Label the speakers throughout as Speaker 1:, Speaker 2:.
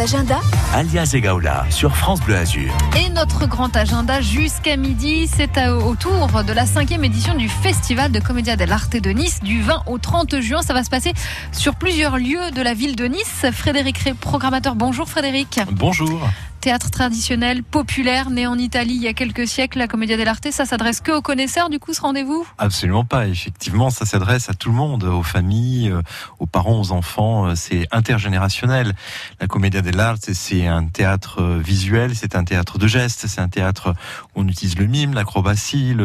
Speaker 1: Agenda
Speaker 2: Alias Egaola sur France Bleu Azur.
Speaker 3: Et notre grand agenda jusqu'à midi, c'est au tour de la cinquième édition du Festival de Comédia dell'Arte de Nice du 20 au 30 juin. Ça va se passer sur plusieurs lieux de la ville de Nice. Frédéric Ré, programmateur, bonjour Frédéric.
Speaker 4: Bonjour
Speaker 3: théâtre traditionnel, populaire, né en Italie il y a quelques siècles, la Commedia dell'arte, ça s'adresse que aux connaisseurs du coup ce rendez-vous?
Speaker 4: Absolument pas, effectivement ça s'adresse à tout le monde, aux familles, euh, aux parents, aux enfants, euh, c'est intergénérationnel. La Commedia c'est un théâtre euh, visuel, c'est un théâtre de gestes, c'est un théâtre on utilise le mime, l'acrobatie,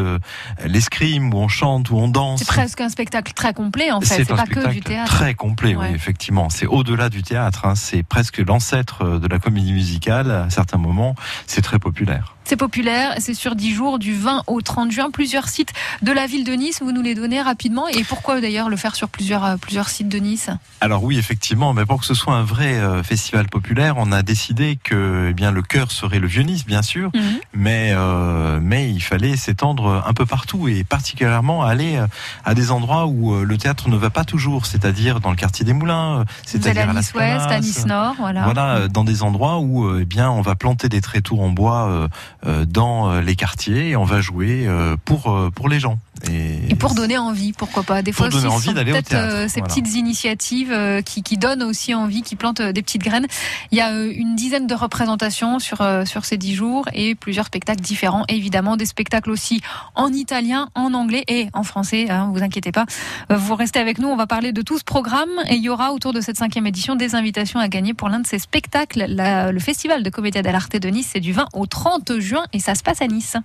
Speaker 4: l'escrime, où on chante, où on danse.
Speaker 3: C'est presque un spectacle très complet en fait, c'est pas que du théâtre.
Speaker 4: Très complet, oui effectivement, c'est au-delà du théâtre, hein. c'est presque l'ancêtre de la comédie musicale à certains moments, c'est très populaire.
Speaker 3: C'est populaire, c'est sur 10 jours, du 20 au 30 juin. Plusieurs sites de la ville de Nice, vous nous les donnez rapidement. Et pourquoi d'ailleurs le faire sur plusieurs, euh, plusieurs sites de Nice?
Speaker 4: Alors oui, effectivement, mais pour que ce soit un vrai euh, festival populaire, on a décidé que eh bien, le cœur serait le Vieux-Nice, bien sûr, mhm. mais, euh, mais il fallait s'étendre un peu partout et particulièrement aller à des endroits où le théâtre ne va pas toujours, c'est-à-dire dans le quartier des Moulins, c'est-à-dire
Speaker 3: à, Nice-Ouest, à Nice-Nord, voilà.
Speaker 4: Voilà, dans des endroits où eh bien, on va planter des tréteaux en bois euh, dans euh, les quartiers et on va jouer euh, pour pour les gens.
Speaker 3: Et, pour donner envie, pourquoi pas.
Speaker 4: Des fois, donner envie d'aller au théâtre.
Speaker 3: ces petites initiatives qui, qui donnent aussi envie, qui plantent des petites graines. Il y a une dizaine de représentations sur sur ces dix jours et plusieurs spectacles différents. évidemment, des spectacles aussi en italien, en anglais et en français. Hein, vous inquiétez pas. Vous restez avec nous. On va parler de tout ce programme et il y aura autour de cette cinquième édition des invitations à gagner pour l'un de ces spectacles. le festival de Commedia dell'arte de Nice, c'est du 20 au 30 juin et ça se passe à Nice.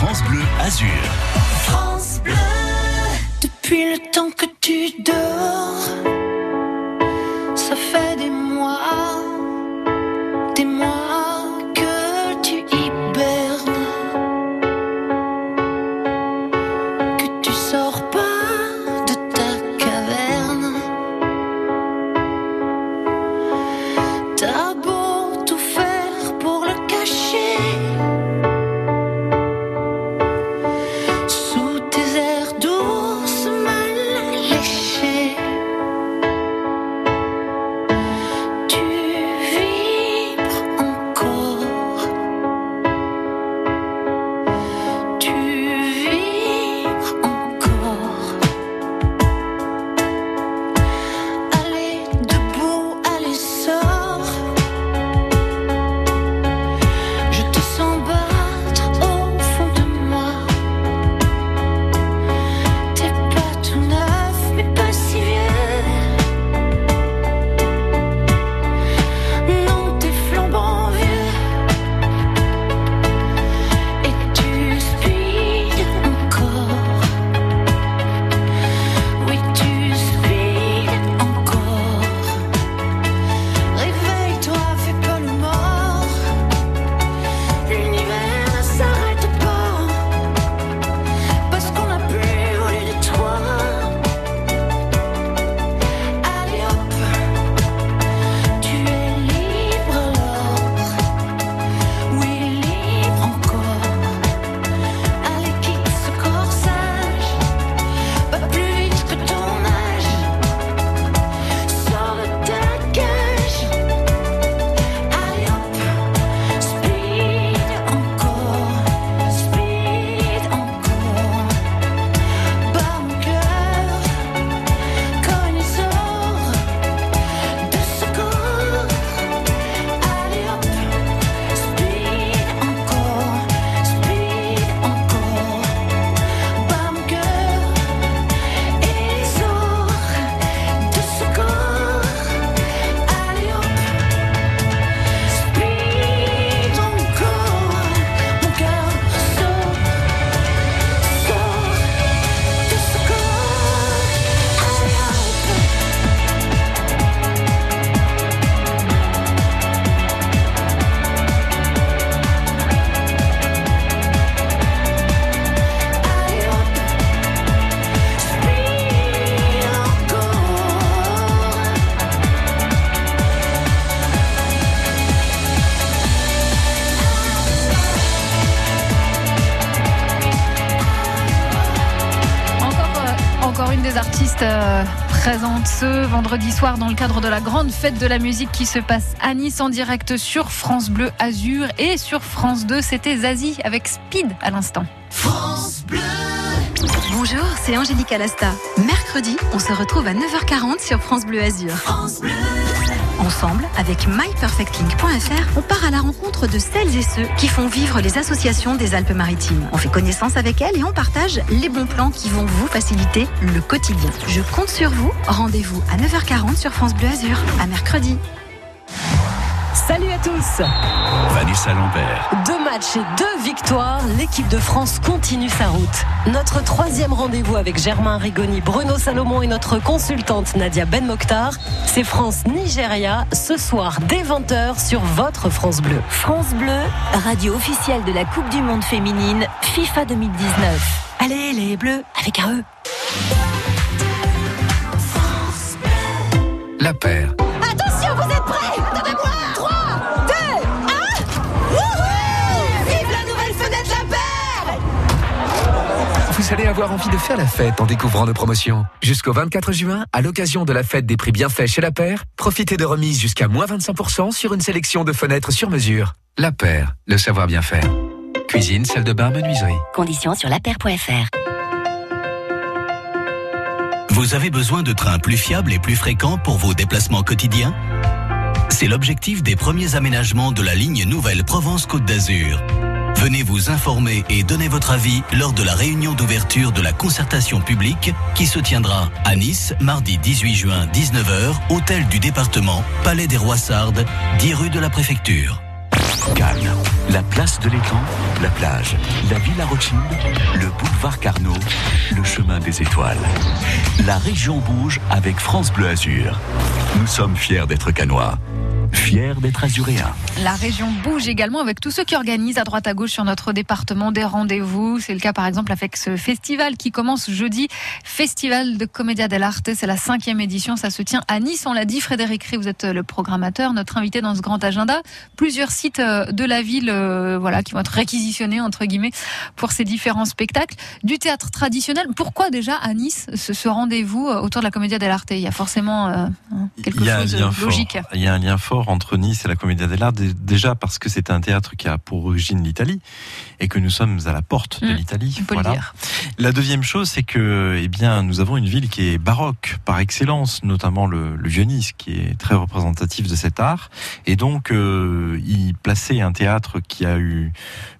Speaker 2: France Bleu Azur.
Speaker 5: France Bleu. Depuis le temps que tu dors,
Speaker 3: présentent ce vendredi soir dans le cadre de la grande fête de la musique qui se passe à Nice en direct sur France Bleu Azur et sur France 2. C'était Zazie avec Speed à l'instant.
Speaker 1: Bonjour, c'est Angélique Alasta. Mercredi, on se retrouve à 9h40 sur France Bleu Azur.
Speaker 5: France Bleu.
Speaker 1: Ensemble, avec myperfectlink.fr, on part à la rencontre de celles et ceux qui font vivre les associations des Alpes-Maritimes. On fait connaissance avec elles et on partage les bons plans qui vont vous faciliter le quotidien. Je compte sur vous. Rendez-vous à 9h40 sur France Bleu Azur. À mercredi.
Speaker 6: À tous
Speaker 2: Vanessa Lambert.
Speaker 6: Deux matchs et deux victoires, l'équipe de France continue sa route. Notre troisième rendez-vous avec Germain Rigoni, Bruno Salomon et notre consultante Nadia Ben Mokhtar, c'est France-Nigeria, ce soir dès 20h sur votre France Bleu.
Speaker 7: France Bleu, radio officielle de la Coupe du Monde féminine FIFA 2019. Allez les Bleus, avec un E.
Speaker 2: La paire.
Speaker 7: Attention, Vous
Speaker 8: allez avoir envie de faire la fête en découvrant nos promotions. Jusqu'au 24 juin, à l'occasion de la fête des prix bienfaits chez La Paire, profitez de remises jusqu'à moins 25% sur une sélection de fenêtres sur mesure. La Paire, le savoir bien faire. Cuisine, salle de bain, menuiserie.
Speaker 7: Conditions sur lapaire.fr
Speaker 2: Vous avez besoin de trains plus fiables et plus fréquents pour vos déplacements quotidiens? C'est l'objectif des premiers aménagements de la ligne nouvelle Provence-Côte d'Azur. Venez vous informer et donner votre avis lors de la réunion d'ouverture de la concertation publique qui se tiendra à Nice mardi 18 juin 19h, hôtel du département, Palais des Rois Sardes, 10 rue de la Préfecture. Cannes, la place de l'étang, la plage, la Villa Rothschild, le boulevard Carnot, le chemin des étoiles. La région bouge avec France Bleu Azur. Nous sommes fiers d'être canois, fiers d'être azuréens.
Speaker 3: La région bouge également avec tous ceux qui organisent à droite à gauche sur notre département des rendez-vous. C'est le cas par exemple avec ce festival qui commence jeudi. Festival de Commedia dell'Arte, c'est la cinquième édition. Ça se tient à Nice, on l'a dit. Frédéric Ré, vous êtes le programmateur, notre invité dans ce grand agenda. Plusieurs sites euh, de la ville euh, voilà, qui vont être réquisitionnés entre guillemets pour ces différents spectacles. Du théâtre traditionnel, pourquoi déjà à Nice ce, ce rendez-vous euh, autour de la Commedia dell'Arte Il y a forcément euh, hein, quelque chose de logique.
Speaker 4: Fort. Il y a un lien fort entre Nice et la Commedia dell'Arte, dé- déjà parce que c'est un théâtre qui a pour origine l'Italie et que nous sommes à la porte de
Speaker 3: Mm,
Speaker 4: l'Italie. La deuxième chose, c'est que, eh bien, nous avons une ville qui est baroque par excellence, notamment le, le Vieux-Nice, qui est très représentatif de cet art. Et donc, euh, y placer un théâtre qui a eu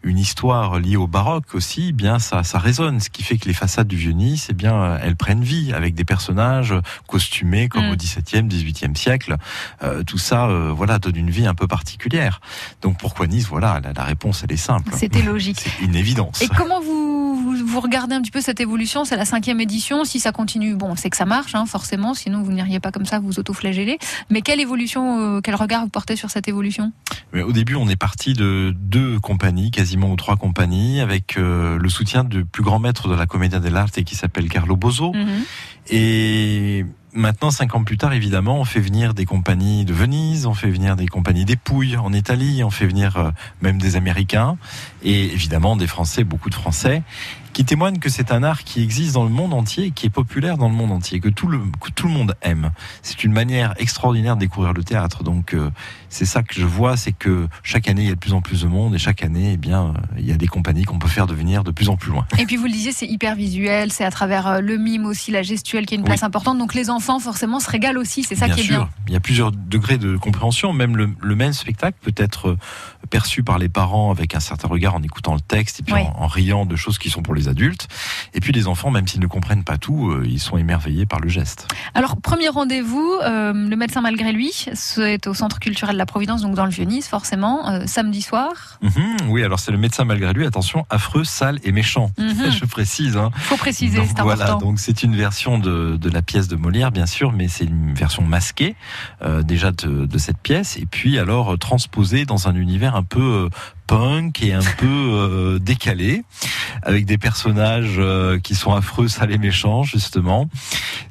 Speaker 4: une histoire liée au baroque aussi, eh bien, ça, ça résonne. Ce qui fait que les façades du Vieux-Nice, eh bien, elles prennent vie avec des personnages costumés comme
Speaker 3: Mm.
Speaker 4: au XVIIe, XVIIIe siècle. Euh, tout ça, euh, voilà, donne une vie un peu particulière. Donc, pourquoi Nice Voilà, la, la réponse, elle est simple.
Speaker 3: C'était logique.
Speaker 4: C'est une évidence.
Speaker 3: Et comment vous, vous, vous regardez un petit peu cette évolution? C'est la cinquième édition. Si ça continue, bon, c'est que ça marche, hein, forcément. Sinon, vous n'iriez pas comme ça, vous autoflageller. Mais quelle évolution, euh, quel regard vous portez sur cette évolution?
Speaker 4: Mais au début, on est parti de deux compagnies, quasiment ou trois compagnies, avec euh, le soutien du plus grand maître de la Commedia dell'arte qui s'appelle Carlo Bozo.
Speaker 3: Mhm.
Speaker 4: Et maintenant, cinq ans plus tard, évidemment, on fait venir des compagnies de Venise, on fait venir des compagnies d'Épouille en Italie, on fait venir euh, même des Américains et évidemment des Français, beaucoup de Français, qui témoignent que c'est un art qui existe dans le monde entier, qui est populaire dans le monde entier, que tout le, que tout le monde aime. C'est une manière extraordinaire de découvrir le théâtre. Donc, euh, c'est ça que je vois, c'est que chaque année, il y a de plus en plus de monde et chaque année, eh bien, euh, il y a des compagnies qu'on peut faire devenir de plus en plus loin.
Speaker 3: Et puis vous le disiez, c'est hyper visuel, c'est à travers euh, le mime aussi, la gestuelle qui a une
Speaker 4: Oui.
Speaker 3: place importante. Donc les enfants forcément se régalent aussi, c'est ça
Speaker 4: bien
Speaker 3: qui est
Speaker 4: sûr,
Speaker 3: bien.
Speaker 4: il y a plusieurs degrés de compréhension. Même le, le même spectacle peut être euh, perçu par les parents avec un certain regard en écoutant le texte et puis
Speaker 3: Oui.
Speaker 4: en, en riant de choses qui sont pour les adultes. Et puis les enfants, même s'ils ne comprennent pas tout, ils sont émerveillés par le geste.
Speaker 3: Alors premier rendez-vous, euh, le médecin malgré lui, c'est au Centre culturel de la Providence, donc dans le Vieux-Nice forcément, euh, samedi soir.
Speaker 4: Mhm, oui, alors c'est le médecin malgré lui. Attention, affreux, sale et méchant.
Speaker 3: Mhm.
Speaker 4: Je précise. Hein.
Speaker 3: Faut préciser, c'est
Speaker 4: voilà,
Speaker 3: important.
Speaker 4: donc c'est une version de, de la pièce de Molière, bien sûr, mais c'est une version masquée euh, déjà de, de cette pièce, et puis alors euh, transposée dans un univers un peu euh, punk et un peu euh, décalé, avec des personnages euh, qui sont affreux, sales et méchants, justement.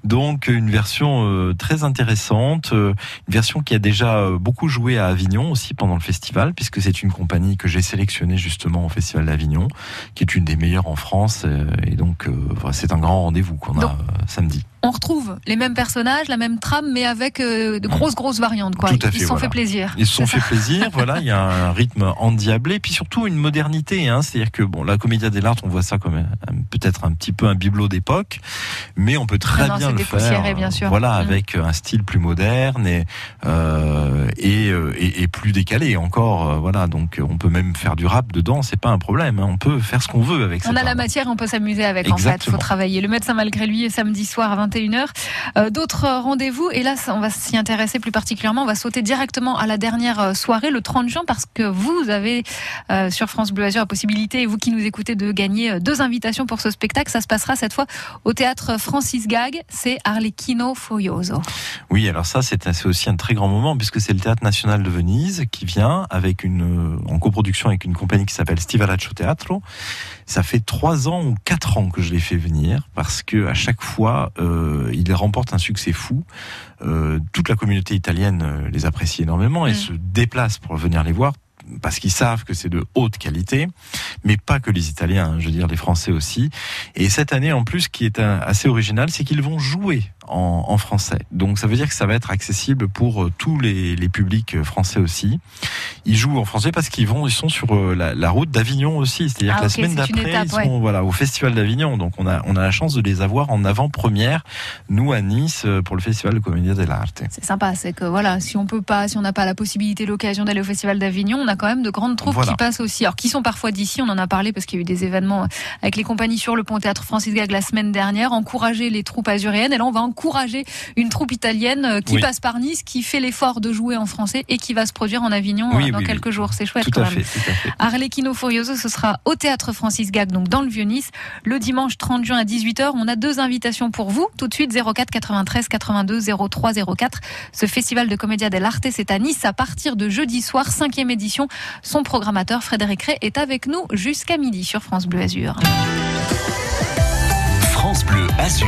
Speaker 4: Donc une version euh, très intéressante, une version qui a déjà beaucoup joué à Avignon aussi pendant le festival, puisque c'est une compagnie que j'ai sélectionnée justement au Festival d'Avignon, qui est une des meilleures en France, euh, et donc euh, c'est un grand rendez-vous qu'on a samedi.
Speaker 3: On retrouve les mêmes personnages, la même trame, mais avec euh, de grosses grosses variantes. Quoi.
Speaker 4: Tout à
Speaker 3: Ils se sont
Speaker 4: voilà.
Speaker 3: fait plaisir.
Speaker 4: Ils se sont fait plaisir, voilà, il y a un rythme endiablé, puis surtout une modernité, hein, c'est-à-dire que bon, la Commedia dell'arte, on voit ça comme peut-être un petit peu un bibelot d'époque, mais on peut très
Speaker 3: Ah non,
Speaker 4: bien le faire,
Speaker 3: bien sûr.
Speaker 4: voilà,
Speaker 3: Mm.
Speaker 4: avec un style plus moderne et euh, et, euh, et, et plus décalé encore, voilà, donc on peut même faire du rap dedans, c'est pas un problème, hein, on peut faire ce qu'on veut avec
Speaker 3: On
Speaker 4: cet
Speaker 3: a la matière, on peut s'amuser avec en fait, faut
Speaker 4: Exactement.
Speaker 3: travailler. Le médecin malgré lui, samedi soir à 21h. Euh, D'autres rendez-vous, et là on va s'y intéresser plus particulièrement, on va sauter directement à la dernière euh, soirée, le 30 juin, parce que vous avez euh, sur France Bleu Azur la possibilité, vous qui nous écoutez, de gagner deux invitations pour ce spectacle. Ça se passera cette fois au théâtre Francis Gag, c'est Arlecchino Furioso.
Speaker 4: Oui, alors ça, c'est aussi un très grand moment puisque c'est le Théâtre National de Venise qui vient avec une, en coproduction avec une compagnie qui s'appelle Stivalaccio Teatro. Ça fait trois ans ou quatre ans que je l'ai fait venir parce que à chaque fois, euh, il remporte un succès fou. Euh, toute la communauté italienne euh, les apprécie énormément et
Speaker 3: Mm.
Speaker 4: se déplace pour venir les voir parce qu'ils savent que c'est de haute qualité, mais pas que les Italiens, hein, je veux dire les Français aussi. Et cette année, en plus, ce qui est un- assez original, c'est qu'ils vont jouer en, en français. Donc ça veut dire que ça va être accessible pour euh, tous les, les publics euh, français aussi. Ils jouent en français parce qu'ils vont, ils sont sur euh, la, la route d'Avignon aussi. C'est-à-dire
Speaker 3: Ah,
Speaker 4: que la semaine d'après, ils sont voilà au Festival d'Avignon. Donc on a on a la chance de les avoir en avant-première, nous à Nice pour le Festival de Commedia dell'arte.
Speaker 3: C'est sympa, c'est que voilà, si on peut pas, si on n'a pas la possibilité, l'occasion d'aller au Festival d'Avignon, on a quand même de grandes troupes
Speaker 4: Voilà.
Speaker 3: qui passent aussi. Alors qui sont parfois d'ici, on en a parlé parce qu'il y a eu des événements avec les compagnies sur le pont théâtre Francis Gag la semaine dernière, encourager les troupes azuréennes. Et là, on va encourager une troupe italienne euh, qui
Speaker 4: Oui.
Speaker 3: passe par Nice, qui fait l'effort de jouer en français et qui va se produire en Avignon
Speaker 4: Oui,
Speaker 3: euh, dans
Speaker 4: oui,
Speaker 3: quelques
Speaker 4: oui.
Speaker 3: jours. C'est chouette
Speaker 4: Tout
Speaker 3: quand
Speaker 4: à
Speaker 3: même.
Speaker 4: fait, tout à fait.
Speaker 3: Arlecchino Furioso, ce sera au théâtre Francis Gag, donc dans le Vieux-Nice, le dimanche 30 juin à 18h. On a deux invitations pour vous. Tout de suite, 04 93 82 03 04. Ce festival de Commedia dell'arte, c'est à Nice à partir de jeudi soir, cinquième édition. Son programmateur, Frédéric Ray, est avec nous jusqu'à midi sur France Bleu Azur.
Speaker 2: France Bleu Azur.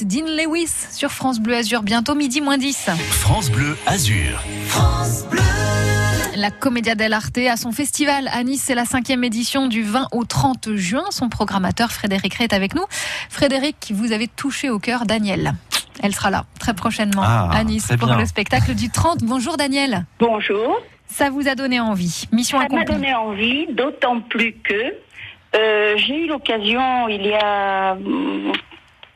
Speaker 3: Dean Lewis sur France Bleu Azur, bientôt midi moins 10.
Speaker 2: France Bleu Azur.
Speaker 5: France Bleu.
Speaker 3: La Commedia dell'Arte a son festival à Nice, c'est la cinquième édition du 20 au 30 juin. Son programmateur Frédéric Ray est avec nous. Frédéric, vous avez touché au cœur Daniel. Elle sera là très prochainement
Speaker 4: Ah,
Speaker 3: à Nice pour
Speaker 4: bien.
Speaker 3: le spectacle du 30. Bonjour Daniel.
Speaker 9: Bonjour.
Speaker 3: Ça vous a donné envie. Mission
Speaker 9: Ça m'a
Speaker 3: accomplie.
Speaker 9: donné envie, d'autant plus que euh, j'ai eu l'occasion il y a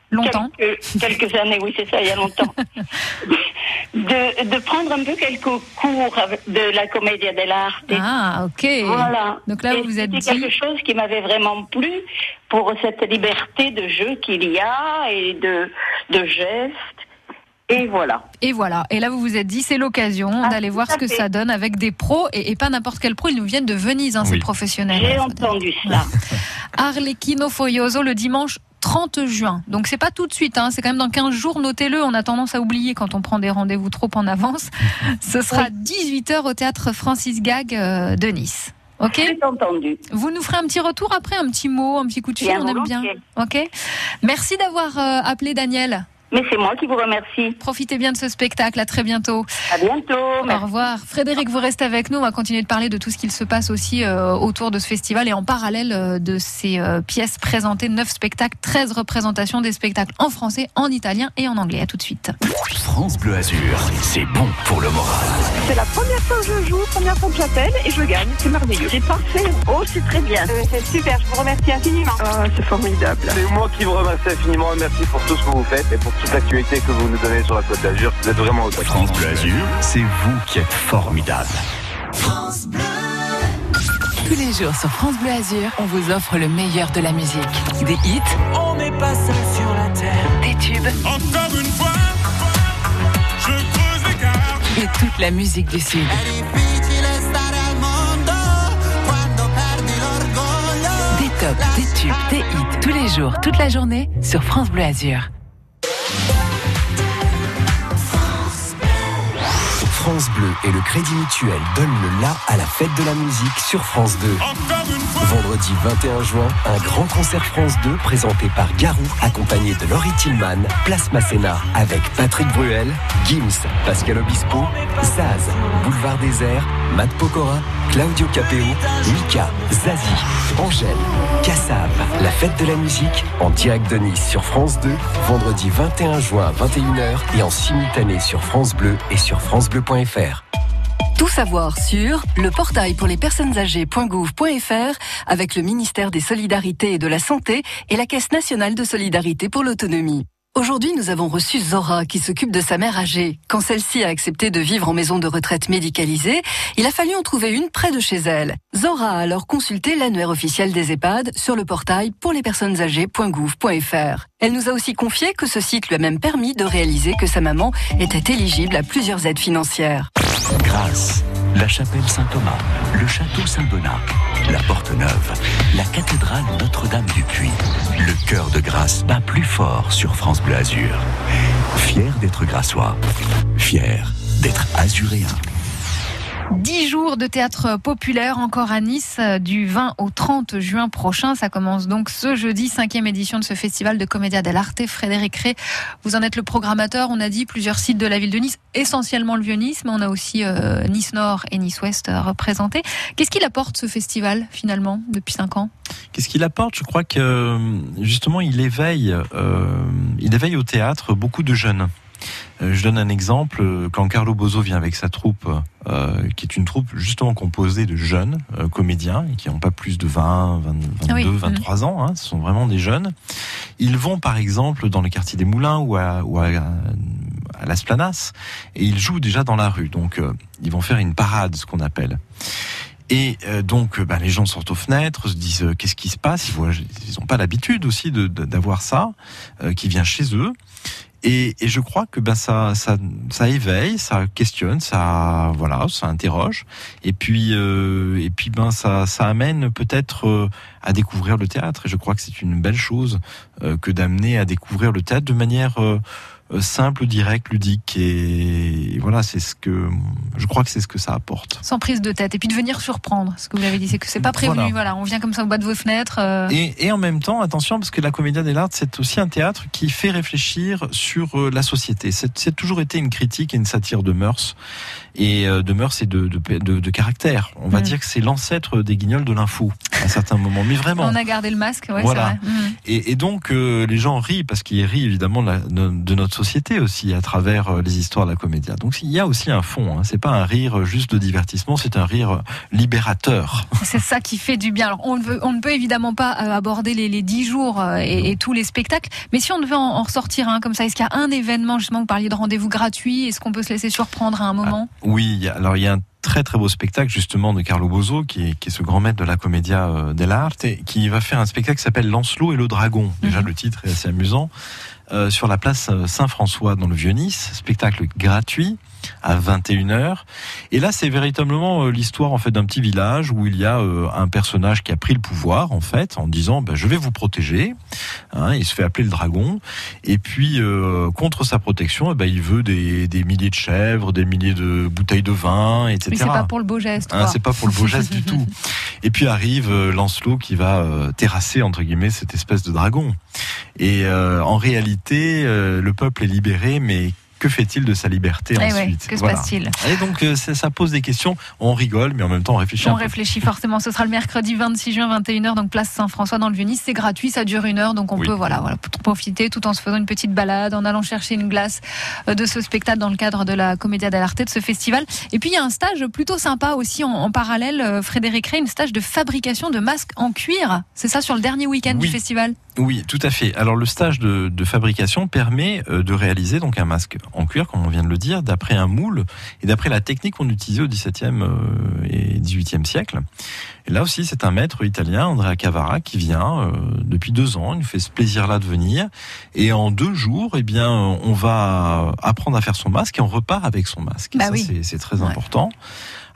Speaker 3: Longtemps.
Speaker 9: quelques, quelques années, oui c'est ça, il y a longtemps, de, de prendre un peu quelques cours de la Commedia dell'arte.
Speaker 3: Ah, ok.
Speaker 9: Voilà.
Speaker 3: Donc là, vous vous êtes dit.
Speaker 9: quelque chose qui m'avait vraiment plu pour cette liberté de jeu qu'il y a et de, de gestes. Et voilà.
Speaker 3: Et voilà. Et là, vous vous êtes dit, c'est l'occasion
Speaker 9: Ah,
Speaker 3: d'aller voir ce que
Speaker 9: fait.
Speaker 3: ça donne avec des pros et, et pas n'importe quel pro. Ils nous viennent de Venise, hein, ces professionnels.
Speaker 9: J'ai entendu cela.
Speaker 3: Arlecchino Foioso le dimanche 30 juin. Donc c'est pas tout de suite, hein, c'est quand même dans 15 jours, notez-le, on a tendance à oublier quand on prend des rendez-vous trop en avance. Ce sera 18h au théâtre Francis Gag euh, de Nice. Ok
Speaker 9: entendu.
Speaker 3: Vous nous ferez un petit retour après, un petit mot, un petit coup de fil,
Speaker 9: Bien
Speaker 3: on aime bien. Ok Merci d'avoir euh, appelé Daniel.
Speaker 9: Mais c'est moi qui vous remercie.
Speaker 3: Profitez bien de ce spectacle, à très bientôt.
Speaker 9: À bientôt.
Speaker 3: Au revoir. Frédéric, vous restez avec nous. On va continuer de parler de tout ce qu'il se passe aussi euh, autour de ce festival et en parallèle euh, de ces euh, pièces présentées. 9 spectacles, 13 représentations des spectacles en français, en italien et en anglais. À tout de suite.
Speaker 2: France Bleu Azur, c'est bon pour le moral.
Speaker 10: C'est la première fois que je joue, première fois que j'appelle et je gagne. C'est merveilleux.
Speaker 9: C'est parfait. Oh, c'est très bien.
Speaker 10: C'est super, je vous remercie infiniment. Ah, c'est formidable.
Speaker 11: C'est moi qui vous remercie infiniment merci pour tout ce que vous faites et pour toute l'actualité que vous nous donnez sur la Côte d'Azur. Vous êtes vraiment au top.
Speaker 2: France Bleu Azur, c'est vous qui êtes formidable.
Speaker 12: Tous les jours sur France Bleu Azur, on vous offre le meilleur de la musique. Des hits. On n'est pas seul sur la terre. Des tubes.
Speaker 5: Encore une fois, je creuse l'écart.
Speaker 12: Et toute la musique du Sud. Des tops, des tubes, des hits. Tous les jours, toute la journée sur France Bleu Azur.
Speaker 13: France Bleu et le Crédit Mutuel donnent le la à la fête de la musique sur France 2. Vendredi 21 juin, un grand concert France 2 présenté par Garou, accompagné de Laurie Tillman, Place Masséna, avec Patrick Bruel, Gims, Pascal Obispo, Zaz, Boulevard Désert, Matt Pokora, Claudio Capeo, Mika, Zazie, Angèle, Kassab. La fête de la musique en direct de Nice sur France 2, vendredi 21 juin à 21h et en simultané sur France Bleu et sur francebleu.fr.
Speaker 14: Tout savoir sur le portail pour les personnes âgées.gouv.fr avec le ministère des Solidarités et de la Santé et la Caisse nationale de solidarité pour l'autonomie. Aujourd'hui, nous avons reçu Zora qui s'occupe de sa mère âgée. Quand celle-ci a accepté de vivre en maison de retraite médicalisée, il a fallu en trouver une près de chez elle. Zora a alors consulté l'annuaire officiel des EHPAD sur le portail pour les personnes âgées.gouv.fr. Elle nous a aussi confié que ce site lui a même permis de réaliser que sa maman était éligible à plusieurs aides financières.
Speaker 2: Grâce, la chapelle Saint-Thomas, le château Saint-Donat, la Porte Neuve, la cathédrale Notre-Dame du Puy. Le cœur de Grâce bat plus fort sur France Bleu Azur. Fier d'être grassois, fier d'être azuréen.
Speaker 3: 10 jours de théâtre populaire encore à Nice euh, du 20 au 30 juin prochain. Ça commence donc ce jeudi, cinquième édition de ce festival de Commedia dell'Arte. Frédéric Rey, vous en êtes le programmateur. On a dit plusieurs sites de la ville de Nice, essentiellement le Vieux-Nice, mais on a aussi euh, Nice Nord et Nice Ouest euh, représentés. Qu'est-ce qu'il apporte ce festival finalement depuis 5 ans?
Speaker 4: Qu'est-ce qu'il apporte? Je crois que justement il éveille, euh, il éveille au théâtre beaucoup de jeunes. Euh, Je donne un exemple. Quand Carlo Bozo vient avec sa troupe, euh, qui est une troupe justement composée de jeunes euh, comédiens, qui n'ont pas plus de 20, 20 22,
Speaker 3: Ah oui.
Speaker 4: 23 ans, hein, ce sont vraiment des jeunes. Ils vont par exemple dans le quartier des Moulins ou à, ou à, à Las Planas, et ils jouent déjà dans la rue. Donc euh, ils vont faire une parade, ce qu'on appelle. Et donc, ben, les gens sortent aux fenêtres, se disent qu'est-ce qui se passe? Ils n'ont pas l'habitude aussi d'avoir ça, qui vient chez eux. Et, et je crois que ben ça, ça, ça éveille, ça questionne, ça, voilà, ça interroge. Et puis, euh, et puis ben ça, ça amène peut-être euh, à découvrir le théâtre. Et je crois que c'est une belle chose euh, que d'amener à découvrir le théâtre de manière euh, euh, simple, direct, ludique et voilà, c'est ce que je crois que c'est ce que ça apporte.
Speaker 3: Sans prise de tête et puis de venir surprendre. Ce que vous avez dit, c'est que c'est pas prévu.
Speaker 4: Voilà.
Speaker 3: Voilà. on vient comme ça au bas de vos fenêtres. euh,
Speaker 4: Et, et en même temps, attention, parce que la Commedia dell'arte, c'est aussi un théâtre qui fait réfléchir sur la société. C'est toujours été une critique et une satire de mœurs, et de mœurs et de, de, de, de caractère. On va
Speaker 3: Mm.
Speaker 4: dire que c'est l'ancêtre des guignols de l'info, à un certain moment. Mais vraiment.
Speaker 3: On a gardé le masque, ouais,
Speaker 4: Voilà.
Speaker 3: c'est vrai. Mhm.
Speaker 4: Et, et donc euh, les gens rient parce qu'ils rient évidemment de, la- de- de notre société aussi à travers euh, les histoires de la comédia. Donc il y a aussi un fond. Hein. C'est pas un rire juste de divertissement, c'est un rire libérateur.
Speaker 3: C'est ça qui fait du bien. Alors, on ne, veut- on ne peut évidemment pas euh, aborder les, les 10 jours euh, et, et tous les spectacles, mais si on devait en, en ressortir un comme ça, est-ce qu'il y a un événement, justement, vous parliez de rendez-vous gratuit, est-ce qu'on peut se laisser surprendre à un moment?
Speaker 4: Oui, alors il y a un très très beau spectacle justement de Carlo Bozo qui est, qui est ce grand maître de la commedia euh, dell'arte et qui va faire un spectacle qui s'appelle Lancelot et le dragon. Déjà le titre est assez amusant. Euh, sur la place euh, Saint-François dans le Vieux-Nice, spectacle gratuit à 21h. Et là, c'est véritablement euh, l'histoire en fait d'un petit village où il y a euh, un personnage qui a pris le pouvoir en fait en disant ben, je vais vous protéger. Hein, il se fait appeler le dragon. Et puis euh, contre sa protection, eh ben, il veut des, des milliers de chèvres, des milliers de bouteilles de vin, etc.
Speaker 3: Oui, c'est pas pour le beau geste.
Speaker 4: Hein, c'est pas pour le beau geste du tout. Et puis arrive Lancelot qui va euh, terrasser entre guillemets cette espèce de dragon. Et euh, en réalité, le peuple est libéré, mais que fait-il de sa liberté
Speaker 3: Eh ouais,
Speaker 4: ensuite
Speaker 3: que se
Speaker 4: Voilà.
Speaker 3: passe-t-il
Speaker 4: Et donc euh, ça, pose des questions. On rigole, mais en même temps on réfléchit.
Speaker 3: On
Speaker 4: un peu.
Speaker 3: réfléchit forcément. Ce sera le mercredi 26 juin, 21h, donc place Saint-François dans le Vieux-Nice. C'est gratuit, ça dure une heure, donc on
Speaker 4: Oui.
Speaker 3: peut voilà, voilà, profiter tout en se faisant une petite balade, en allant chercher une glace euh, de ce spectacle dans le cadre de la Commedia dell'arte, de ce festival. Et puis il y a un stage plutôt sympa aussi en, en parallèle, euh, Frédéric Rey, une stage de fabrication de masques en cuir. C'est ça sur le dernier week-end du festival?
Speaker 4: Oui, tout à fait. Alors le stage de, de fabrication permet euh, de réaliser donc un masque en cuir, comme on vient de le dire, d'après un moule et d'après la technique qu'on utilisait au XVIIe euh, et XVIIIe siècle. Et là aussi, c'est un maître italien, Andrea Cavara, qui vient euh, depuis deux ans. Il nous fait ce plaisir-là de venir. Et en deux jours, eh bien, on va apprendre à faire son masque et on repart avec son masque.
Speaker 3: Bah
Speaker 4: ça,
Speaker 3: oui.
Speaker 4: c'est- c'est très important.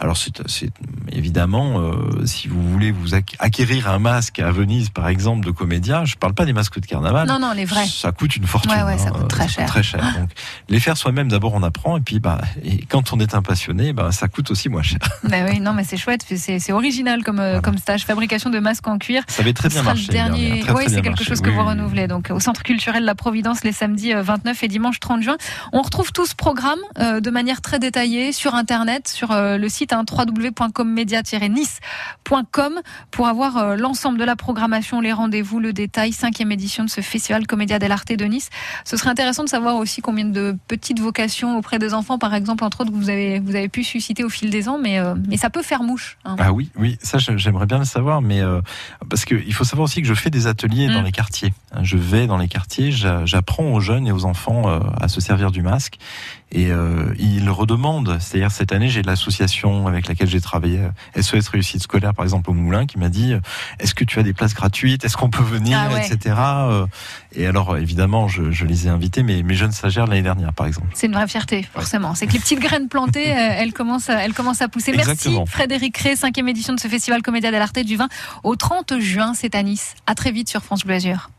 Speaker 4: Alors c'est évidemment, euh, si vous voulez vous ac- acquérir un masque à Venise, par exemple, de comédien, je parle pas des masques de carnaval.
Speaker 3: Non, non, les vrais.
Speaker 4: Ça coûte une fortune.
Speaker 3: Ouais, ouais, ça
Speaker 4: hein,
Speaker 3: coûte très
Speaker 4: euh,
Speaker 3: cher.
Speaker 4: Très cher. Donc, les faire soi-même, d'abord, on apprend, et puis, bah, et quand on est un passionné, bah, ça coûte aussi moins cher.
Speaker 3: Bah oui, non, mais c'est chouette, c'est original comme, euh, comme stage, fabrication de masques en cuir.
Speaker 4: Ça avait très bien marché.
Speaker 3: Le dernier...
Speaker 4: l'année dernière. Très,
Speaker 3: oui, c'est quelque
Speaker 4: marché.
Speaker 3: chose que
Speaker 4: Oui,
Speaker 3: vous
Speaker 4: oui,
Speaker 3: renouvelez. Donc, au Centre culturel La Providence, les samedis euh, 29 et dimanche 30 juin. On retrouve tout ce programme euh, de manière très détaillée sur Internet, sur euh, le site hein, www.commedia-nice.com pour avoir euh, l'ensemble de la programmation, les rendez-vous, le détail. Cinquième édition de ce festival Commedia dell'arte de Nice. Ce serait intéressant de savoir aussi combien de petites vocations auprès des enfants, par exemple, entre autres, vous avez, vous avez pu susciter au fil des ans, mais, euh, mais ça peut faire mouche. hein.
Speaker 4: Ah oui, oui, ça j'aimerais bien le savoir, mais euh, parce que il faut savoir aussi que je fais des ateliers dans
Speaker 3: Mm.
Speaker 4: les quartiers. Hein, Je vais dans les quartiers, j'a- j'apprends aux jeunes et aux enfants euh, à se servir du masque, et euh, ils redemandent. C'est-à-dire cette année, j'ai l'association avec laquelle j'ai travaillé, euh, SOS Réussite scolaire, par exemple au Moulin, qui m'a dit Est-ce que tu as des places gratuites? Est-ce qu'on peut venir,
Speaker 3: Ah ouais.
Speaker 4: etc. Et alors évidemment, je, je les ai invités, mes, mes jeunes stagiaires l'année dernière, par exemple.
Speaker 3: C'est une vraie fierté, forcément. C'est que les petites graines plantées, elles commencent, à- elles commencent à pousser.
Speaker 4: Exactement.
Speaker 3: Merci Frédéric Rey, cinquième édition de ce festival Comédia dell'arte du 20 au 30 juin, c'est à Nice. À très vite sur France Bleu Azur.